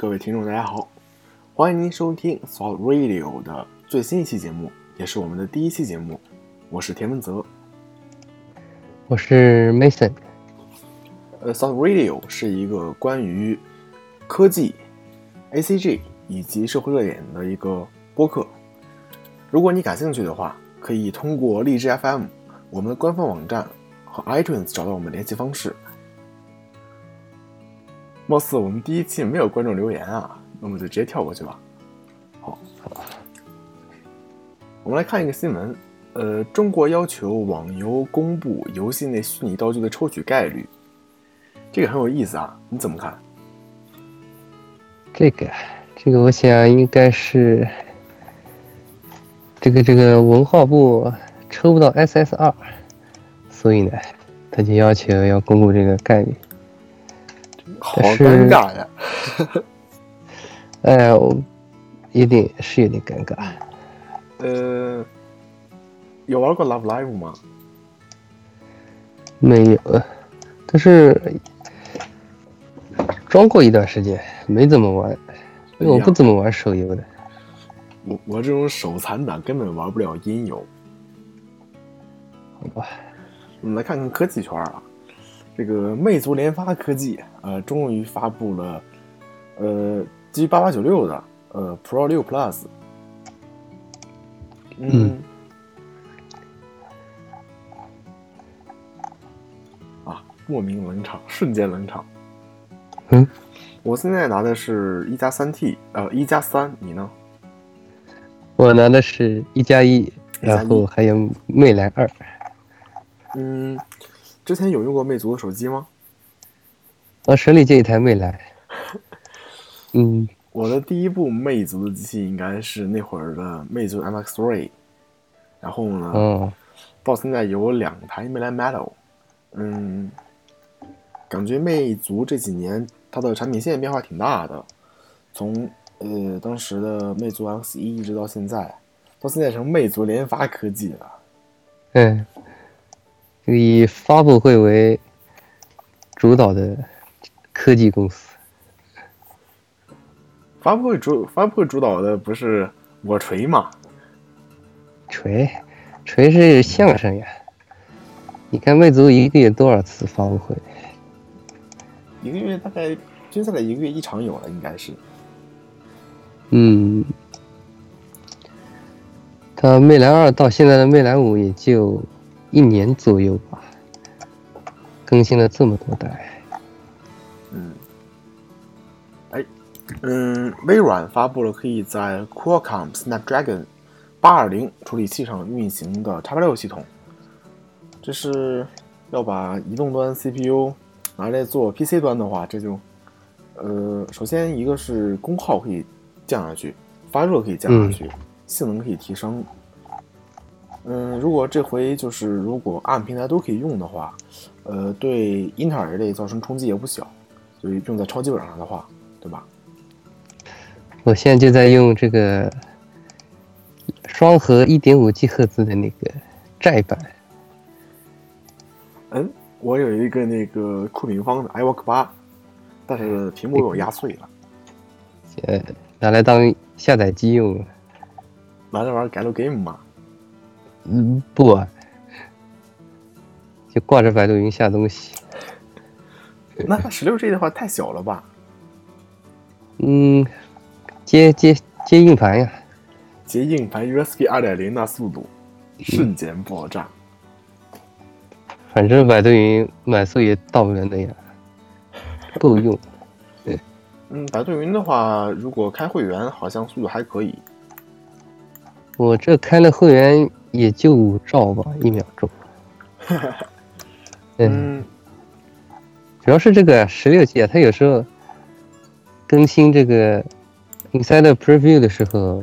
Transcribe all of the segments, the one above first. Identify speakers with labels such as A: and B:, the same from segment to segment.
A: 各位听众，大家好，欢迎您收听 Salt Radio 的最新一期节目，也是我们的第一期节目。我是田文泽，
B: 我是 Mason。
A: 呃，Salt Radio 是一个关于科技、ACG 以及社会热点的一个播客。如果你感兴趣的话，可以通过荔枝 FM、我们的官方网站和 iTunes 找到我们联系方式。貌似我们第一期没有观众留言啊，那我们就直接跳过去吧。好，我们来看一个新闻。呃，中国要求网游公布游戏内虚拟道具的抽取概率，这个很有意思啊，你怎么看？
B: 这个，这个，我想应该是这个这个文化部抽不到 SSR，所以呢，他就要求要公布这个概率。
A: 好尴尬呀！
B: 哎，有点是有点尴尬。
A: 呃，有玩过 Love Live 吗？
B: 没有，但是装过一段时间，没怎么玩，因为我不怎么玩手游的。
A: 我我这种手残党根本玩不了音游。
B: 好吧，
A: 我们来看看科技圈啊。这个魅族联发科技呃，终于发布了呃基于八八九六的呃 Pro 六 Plus。嗯。啊！莫名冷场，瞬间冷场。
B: 嗯。
A: 我现在拿的是一加三 T，呃，一加三，你呢？
B: 我拿的是一加一，然后还有魅蓝二。
A: 嗯。之前有用过魅族的手机吗？
B: 我手里就一台魅蓝。嗯，
A: 我的第一部魅族的机器应该是那会儿的魅族 MX3，然后呢，到现在有两台魅蓝 Metal。嗯，感觉魅族这几年它的产品线变化挺大的，从呃当时的魅族 X 一一直到现在，到现在成魅族联发科技了。
B: 嗯。以发布会为主导的科技公司，
A: 发布会主发布会主导的不是我锤吗？
B: 锤，锤是相声呀！你看魅族一个月多少次发布会？
A: 一个月大概接下来一个月一场有了，应该是。
B: 嗯，它魅蓝二到现在的魅蓝五也就。一年左右吧，更新了这么多代。
A: 嗯，哎，嗯，微软发布了可以在 Qualcomm Snapdragon 八二零处理器上运行的 x 八六系统。这是要把移动端 CPU 拿来做 PC 端的话，这就呃，首先一个是功耗可以降下去，发热可以降下去，性能可以提升。嗯，如果这回就是如果按平台都可以用的话，呃，对英特尔类造成冲击也不小，所以用在超级本上的话，对吧？
B: 我现在就在用这个双核一点五 G 赫兹的那个窄版。
A: 嗯，我有一个那个酷品方的 iWork 八，但是屏幕被我压碎了。
B: 呃，拿来当下载机用。
A: 拿这玩意儿改录 game 吗？
B: 嗯，不，就挂着百度云下东西。
A: 那它十六 G 的话太小了吧？
B: 嗯，接接接硬盘呀，
A: 接硬盘 USB 二点零那速度，瞬间爆炸。
B: 反正百度云满速也到不了那样，够用。对，
A: 嗯，百度云的话，如果开会员，好像速度还可以。
B: 我这开了会员。也就五兆吧，一秒钟。嗯，主要是这个十六 G 啊，它有时候更新这个 Inside Preview 的时候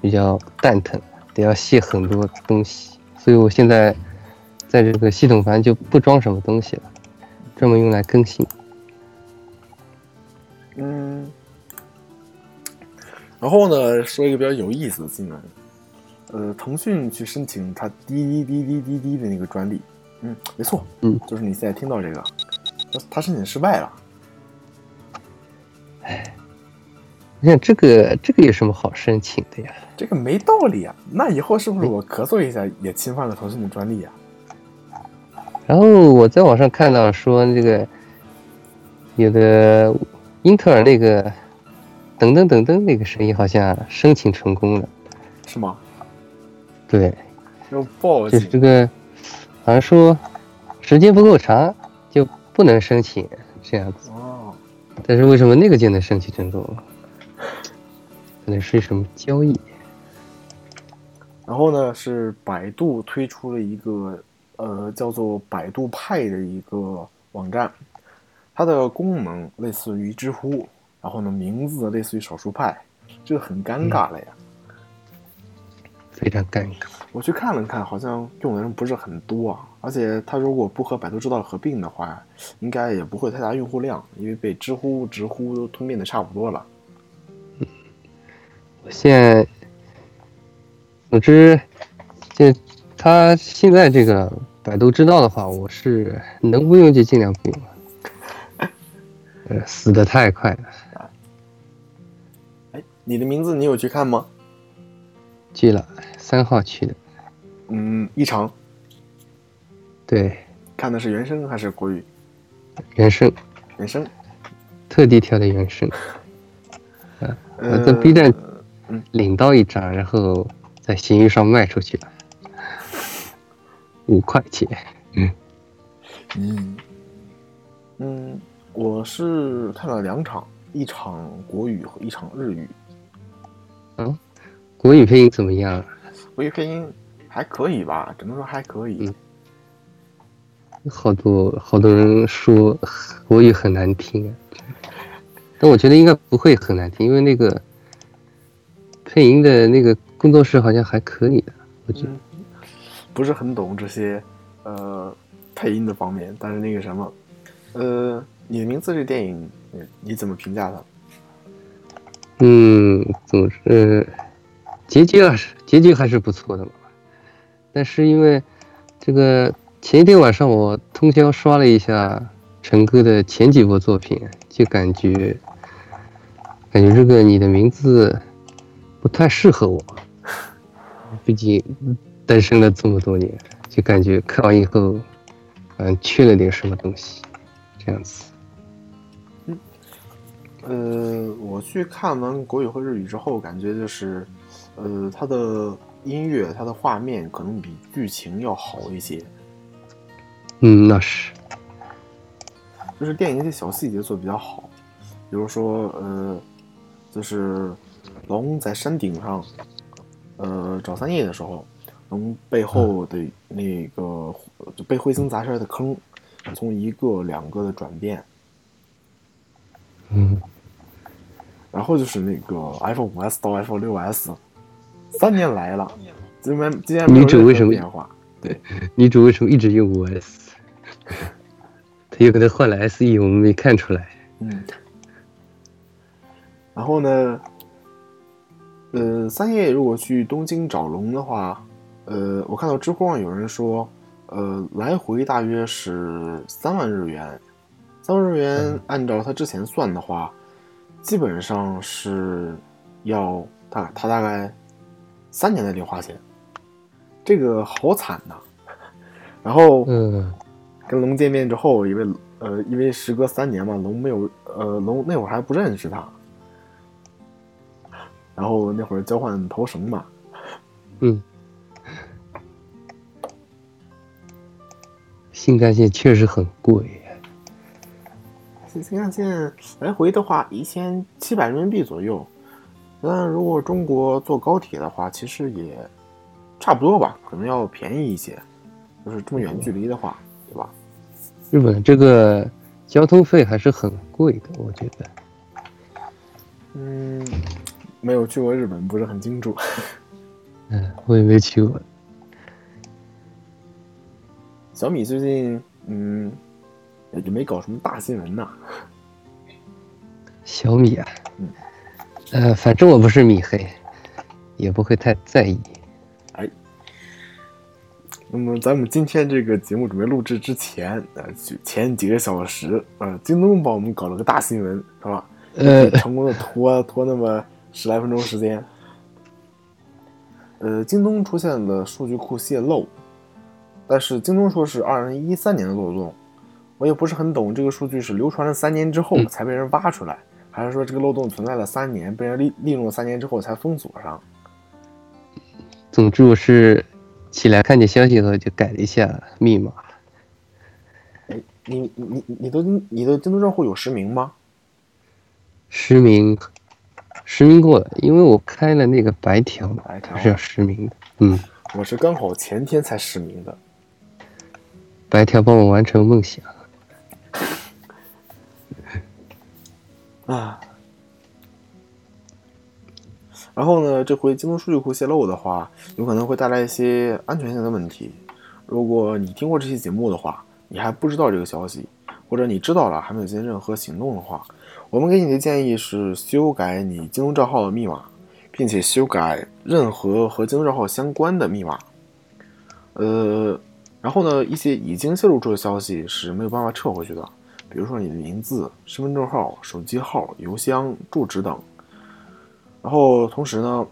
B: 比较蛋疼，得要卸很多东西，所以我现在在这个系统盘就不装什么东西了，专门用来更新。
A: 嗯，然后呢，说一个比较有意思的新闻。呃，腾讯去申请它滴滴滴滴滴滴的那个专利，嗯，没错，
B: 嗯，
A: 就是你现在听到这个，他申请失败了。
B: 哎，你看这个这个有什么好申请的呀？
A: 这个没道理啊！那以后是不是我咳嗽一下也侵犯了腾讯的专利啊？
B: 然后我在网上看到说这个有的英特尔那个噔噔噔噔那个声音好像申请成功了，
A: 是吗？
B: 对，
A: 就报警
B: 就是这个好像说时间不够长就不能申请这样子，
A: 哦。
B: 但是为什么那个就能申请成功？可能是什么交易？
A: 然后呢，是百度推出了一个呃叫做百度派的一个网站，它的功能类似于知乎，然后呢名字类似于少数派，这个很尴尬了呀。
B: 非常尴尬。
A: 我去看了看，好像用的人不是很多啊，而且它如果不和百度知道合并的话，应该也不会太大用户量，因为被知乎、知乎都吞并的差不多了。
B: 我现在，总之，这他现在这个百度知道的话，我是能不用就尽量不用了。呃，死的太快了，
A: 哎，你的名字你有去看吗？
B: 去了三号去的，
A: 嗯，一场
B: 对，
A: 看的是原声还是国语？
B: 原声
A: 原声。
B: 特地挑的原声，嗯
A: 呃，
B: 在 B 站
A: 嗯
B: 领到一张，然后在闲鱼上卖出去了，五块钱。
A: 嗯嗯，嗯我是看了两场，一场国语和一场日语。
B: 国语配音怎么样？
A: 国语配音还可以吧，只能说还可以。
B: 嗯好多好多人说国语很难听啊，但我觉得应该不会很难听，因为那个配音的那个工作室好像还可以的，我觉得。
A: 嗯，不是很懂这些呃配音的方面，但是那个什么，呃，你的名字这电影，你你怎么评价的？
B: 嗯，总是、呃结局还是结局还是不错的嘛。但是因为这个前一天晚上我通宵刷了一下陈哥的前几部作品，就感觉感觉这个你的名字不太适合我，毕竟单身了这么多年，就感觉看完以后，嗯，缺了点什么东西，这样子。
A: 呃，我去看完国语和日语之后，感觉就是，呃，它的音乐、它的画面可能比剧情要好一些，
B: 嗯，那是，
A: 就是电影一些小细节做的比较好，比如说，呃，就是龙在山顶上，呃，找三叶的时候，龙背后的那个就被彗星砸出来的坑，从一个两个的转变，
B: 嗯。
A: 然后就是那个 iPhone 5S 到 iPhone 六 S，三年来了，竟然竟然没有任何
B: 女主为什么
A: 变化？
B: 对 女主为什么一直用五 S？她有可能换了 SE，我们没看出来。
A: 嗯。然后呢，呃，三叶如果去东京找龙的话，呃，我看到知乎上有人说，呃，来回大约是三万日元，三万日元按照他之前算的话，基本上是要大他大概三年的零花钱，这个好惨呐。然后，
B: 嗯，
A: 跟龙见面之后，因为呃，因为时隔三年嘛，龙没有呃，龙那会儿还不认识他，然后那会儿交换头绳嘛，
B: 嗯，新干线确实很贵。
A: 新新干线来回的话一千七百人民币左右，但如果中国坐高铁的话，其实也差不多吧，可能要便宜一些，就是这么远距离的话，对吧？
B: 日本这个交通费还是很贵的，我觉得。
A: 嗯，没有去过日本，不是很清楚。
B: 嗯，我也没去过。
A: 小米最近嗯也没搞什么大新闻呐。
B: 小米啊，
A: 嗯，
B: 呃，反正我不是米黑，也不会太在意。
A: 哎，那么咱们今天这个节目准备录制之前，呃，就前几个小时，呃，京东帮我们搞了个大新闻，是吧？
B: 呃，
A: 成功的拖拖那么十来分钟时间。呃，京东出现了数据库泄露，但是京东说是二零一三年的漏洞，我也不是很懂这个数据是流传了三年之后才被人挖出来，还是说这个漏洞存在了三年，被人利利用了三年之后才封锁上？
B: 总之我是起来看见消息以后就改了一下密码。
A: 哎，你你你的你的京东账户有实名吗？
B: 实名，实名过了，因为我开了那个白条嘛，
A: 白条
B: 是要实名的。嗯，
A: 我是刚好前天才实名的。
B: 白条帮我完成梦想。
A: 啊，然后呢，这回京东数据库泄露的话，有可能会带来一些安全性的问题。如果你听过这期节目的话，你还不知道这个消息，或者你知道了还没有进行任何行动的话，我们给你的建议是修改你京东账号的密码，并且修改任何和京东账号相关的密码。呃，然后呢，一些已经泄露出的消息是没有办法撤回去的。比如说你的名字、身份证号、手机号、邮箱、住址等。然后同时呢，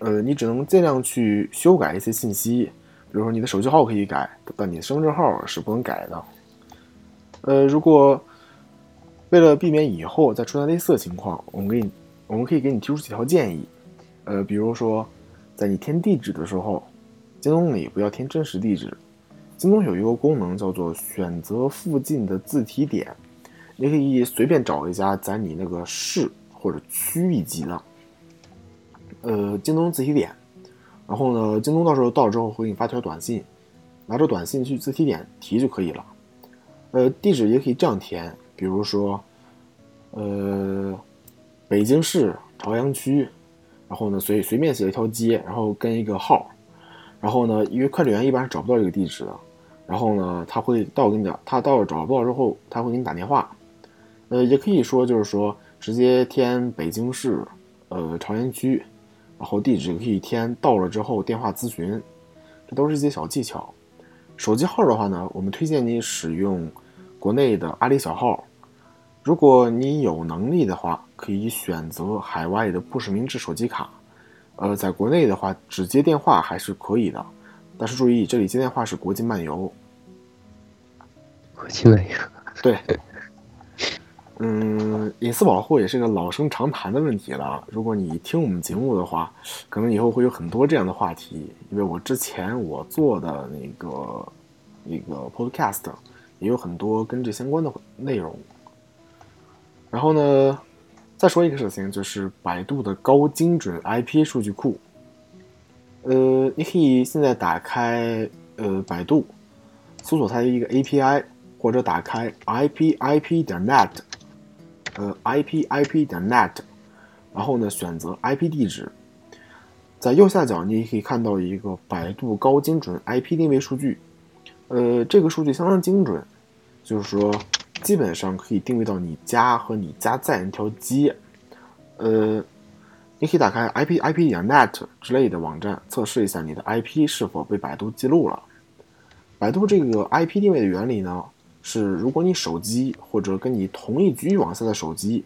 A: 呃，你只能尽量去修改一些信息，比如说你的手机号可以改，但你的身份证号是不能改的。呃，如果为了避免以后再出现类似的情况，我们给你，我们可以给你提出几条建议。呃，比如说，在你填地址的时候，京东里不要填真实地址。京东有一个功能叫做选择附近的自提点，你可以随便找一家在你那个市或者区一级的，呃，京东自提点。然后呢，京东到时候到了之后会给你发条短信，拿着短信去自提点提就可以了。呃，地址也可以这样填，比如说，呃，北京市朝阳区，然后呢随随便写一条街，然后跟一个号，然后呢，因为快递员一般是找不到这个地址的。然后呢，他会到给你的，他到了找不到之后，他会给你打电话。呃，也可以说就是说直接填北京市，呃，朝阳区，然后地址可以填到了之后电话咨询，这都是一些小技巧。手机号的话呢，我们推荐你使用国内的阿里小号。如果你有能力的话，可以选择海外的不实名制手机卡。呃，在国内的话，只接电话还是可以的，但是注意这里接电话是国际漫游。
B: 国际漫游，
A: 对，嗯，隐私保护也是个老生常谈的问题了。如果你听我们节目的话，可能以后会有很多这样的话题。因为我之前我做的那个那个 podcast 也有很多跟这相关的内容。然后呢，再说一个事情，就是百度的高精准 IP 数据库。呃，你可以现在打开呃百度，搜索它的一个 API。或者打开 ipip 点 net，呃，ipip 点 net，然后呢选择 IP 地址，在右下角你也可以看到一个百度高精准 IP 定位数据，呃，这个数据相当精准，就是说基本上可以定位到你家和你家在那条街，呃，你可以打开 ipip 点 net 之类的网站测试一下你的 IP 是否被百度记录了。百度这个 IP 定位的原理呢？是，如果你手机或者跟你同一局域网下的手机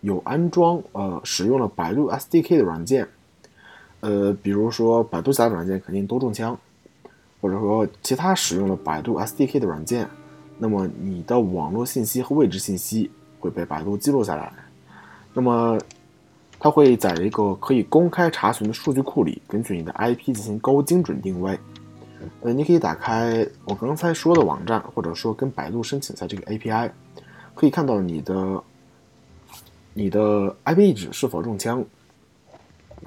A: 有安装呃使用了百度 SDK 的软件，呃，比如说百度下载软件肯定都中枪，或者说其他使用了百度 SDK 的软件，那么你的网络信息和位置信息会被百度记录下来，那么它会在一个可以公开查询的数据库里，根据你的 IP 进行高精准定位。呃，你可以打开我刚才说的网站，或者说跟百度申请一下这个 API，可以看到你的你的 IP 地址是否中枪。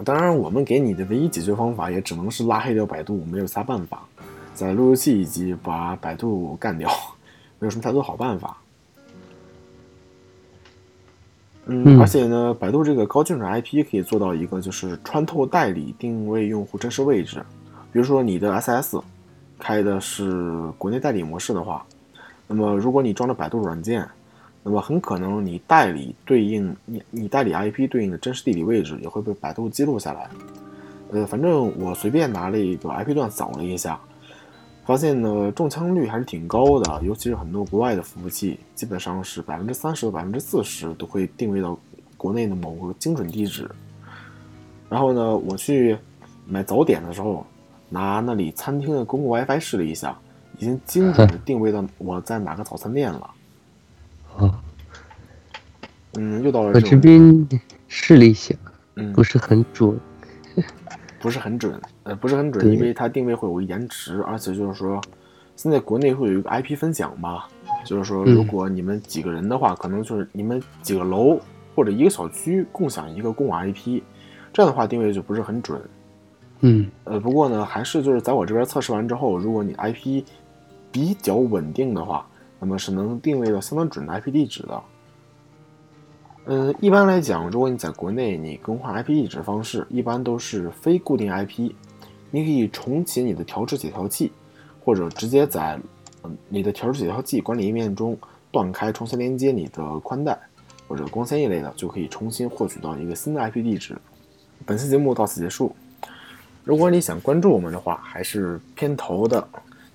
A: 当然，我们给你的唯一解决方法也只能是拉黑掉百度，没有其他办法，在路由器以及把百度干掉，没有什么太多好办法。嗯，而且呢，百度这个高精准 IP 可以做到一个就是穿透代理定位用户真实位置。比如说你的 SS 开的是国内代理模式的话，那么如果你装了百度软件，那么很可能你代理对应你你代理 IP 对应的真实地理位置也会被百度记录下来。呃，反正我随便拿了一个 IP 段扫了一下，发现呢中枪率还是挺高的，尤其是很多国外的服务器，基本上是百分之三十到百分之四十都会定位到国内的某个精准地址。然后呢，我去买早点的时候，拿那里餐厅的公共 WiFi 试了一下，已经精准的 定位到我在哪个早餐店了。
B: 啊，
A: 嗯，又到了
B: 我这边试了一下，
A: 嗯
B: 不是很准。
A: 不是很准，呃，不是很准，因为它定位会有个延迟，而且就是说，现在国内会有一个 IP 分享嘛，就是说，
B: 嗯
A: 如果你们几个人的话，可能就是你们几个楼或者一个小区共享一个公网 IP，这样的话定位就不是很准。
B: 嗯
A: 呃，不过呢，还是就是在我这边测试完之后，如果你 IP 比较稳定的话，那么是能定位到相当准的 IP 地址的。嗯，一般来讲，如果你在国内你更换 IP 地址方式，一般都是非固定 IP，你可以重启你的调制解调器，或者直接在你的调制解调器管理页面中断开重新连接你的宽带或者光纤一类的，就可以重新获取到一个新的 IP 地址。本期节目到此结束。如果你想关注我们的话，还是偏头的，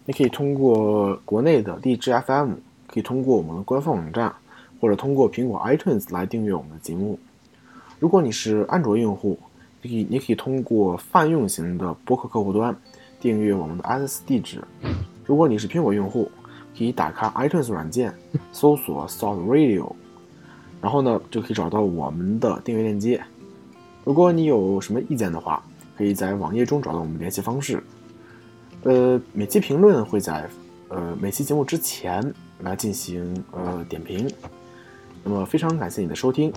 A: 你可以通过国内的荔枝 FM，可以通过我们的官方网站，或者通过苹果 iTunes 来订阅我们的节目。如果你是安卓用户，你可以你可以通过泛用型的播客客户端订阅我们的 RSS 地址。如果你是苹果用户，可以打开 iTunes 软件，搜索 Salt Radio，然后呢就可以找到我们的订阅链接。如果你有什么意见的话，可以在网页中找到我们联系方式。呃，每期评论会在呃每期节目之前来进行呃点评。那么非常感谢你的收听，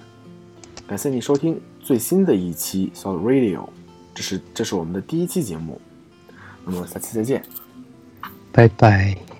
A: 感谢你收听最新的一期 Solid Radio，这是这是我们的第一期节目。那么下期再见。
B: 拜拜。